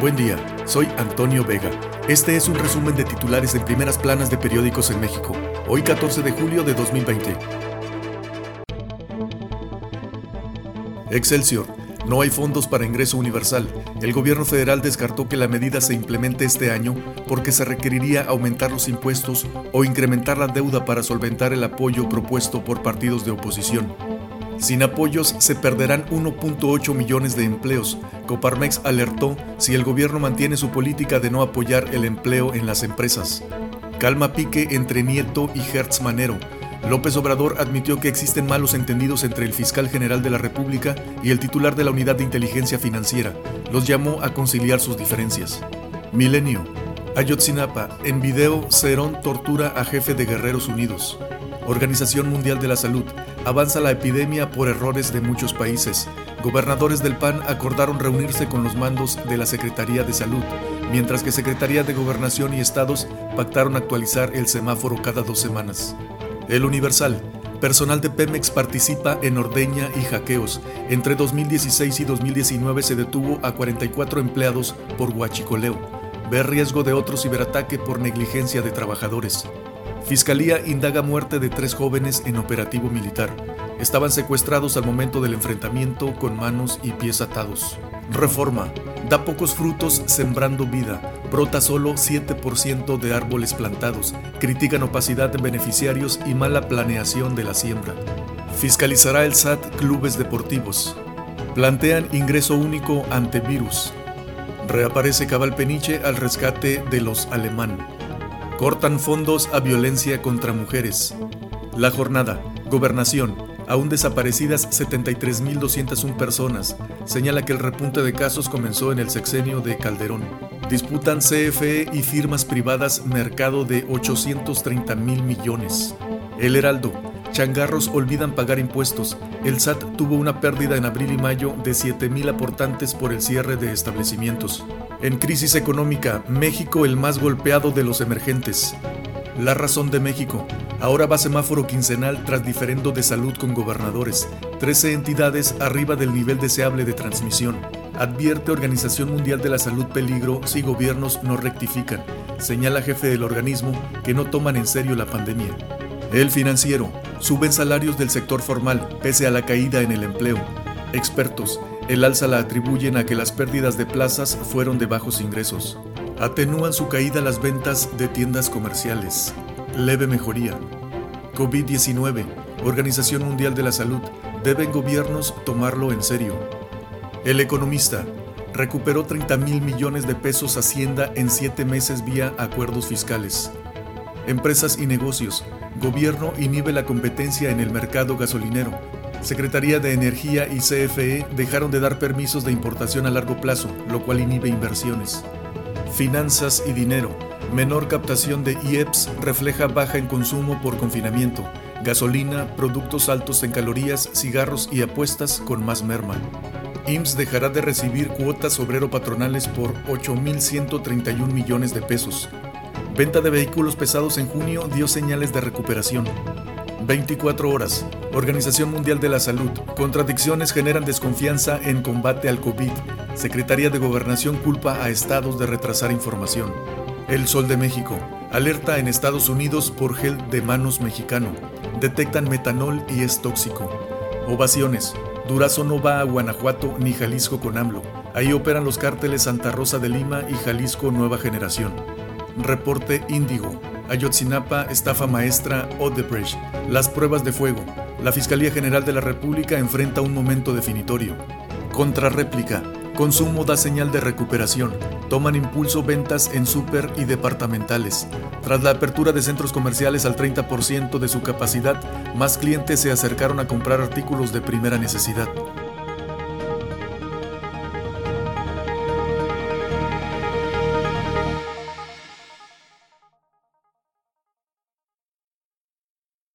Buen día, soy Antonio Vega. Este es un resumen de titulares en primeras planas de periódicos en México. Hoy 14 de julio de 2020. Excelsior. No hay fondos para ingreso universal. El gobierno federal descartó que la medida se implemente este año porque se requeriría aumentar los impuestos o incrementar la deuda para solventar el apoyo propuesto por partidos de oposición. Sin apoyos se perderán 1.8 millones de empleos. Coparmex alertó si el gobierno mantiene su política de no apoyar el empleo en las empresas. Calma pique entre Nieto y Hertz Manero. López Obrador admitió que existen malos entendidos entre el fiscal general de la República y el titular de la Unidad de Inteligencia Financiera. Los llamó a conciliar sus diferencias. Milenio. Ayotzinapa. En video, Cerón tortura a jefe de Guerreros Unidos. Organización Mundial de la Salud. Avanza la epidemia por errores de muchos países. Gobernadores del PAN acordaron reunirse con los mandos de la Secretaría de Salud, mientras que Secretaría de Gobernación y Estados pactaron actualizar el semáforo cada dos semanas. El Universal. Personal de Pemex participa en ordeña y hackeos. Entre 2016 y 2019 se detuvo a 44 empleados por huachicoleo. Ve riesgo de otro ciberataque por negligencia de trabajadores. Fiscalía indaga muerte de tres jóvenes en operativo militar. Estaban secuestrados al momento del enfrentamiento con manos y pies atados. Reforma. Da pocos frutos sembrando vida. Brota solo 7% de árboles plantados. Critican opacidad de beneficiarios y mala planeación de la siembra. Fiscalizará el SAT clubes deportivos. Plantean ingreso único ante virus. Reaparece Cabal Peniche al rescate de los alemán. Cortan fondos a violencia contra mujeres. La jornada. Gobernación. Aún desaparecidas 73.201 personas. Señala que el repunte de casos comenzó en el sexenio de Calderón. Disputan CFE y firmas privadas mercado de 830 mil millones. El Heraldo. Changarros olvidan pagar impuestos. El SAT tuvo una pérdida en abril y mayo de 7 mil aportantes por el cierre de establecimientos. En crisis económica, México el más golpeado de los emergentes. La razón de México. Ahora va semáforo quincenal tras diferendo de salud con gobernadores. 13 entidades arriba del nivel deseable de transmisión. Advierte Organización Mundial de la Salud peligro si gobiernos no rectifican. Señala jefe del organismo que no toman en serio la pandemia. El financiero. Suben salarios del sector formal pese a la caída en el empleo. Expertos. El alza la atribuyen a que las pérdidas de plazas fueron de bajos ingresos. Atenúan su caída las ventas de tiendas comerciales. Leve mejoría. COVID-19. Organización Mundial de la Salud. Deben gobiernos tomarlo en serio. El economista. Recuperó 30 mil millones de pesos Hacienda en siete meses vía acuerdos fiscales. Empresas y negocios. Gobierno inhibe la competencia en el mercado gasolinero Secretaría de Energía y CFE dejaron de dar permisos de importación a largo plazo, lo cual inhibe inversiones. Finanzas y dinero. Menor captación de IEPS refleja baja en consumo por confinamiento. Gasolina, productos altos en calorías, cigarros y apuestas con más merma. IMSS dejará de recibir cuotas obrero patronales por 8.131 millones de pesos. Venta de vehículos pesados en junio dio señales de recuperación. 24 horas. Organización Mundial de la Salud. Contradicciones generan desconfianza en combate al COVID. Secretaría de Gobernación culpa a estados de retrasar información. El Sol de México. Alerta en Estados Unidos por gel de manos mexicano. Detectan metanol y es tóxico. Ovaciones. Durazo no va a Guanajuato ni Jalisco con AMLO. Ahí operan los cárteles Santa Rosa de Lima y Jalisco Nueva Generación. Reporte Índigo. Ayotzinapa, estafa maestra, Odebrecht, las pruebas de fuego. La Fiscalía General de la República enfrenta un momento definitorio. Contrarréplica. Consumo da señal de recuperación. Toman impulso ventas en super y departamentales. Tras la apertura de centros comerciales al 30% de su capacidad, más clientes se acercaron a comprar artículos de primera necesidad.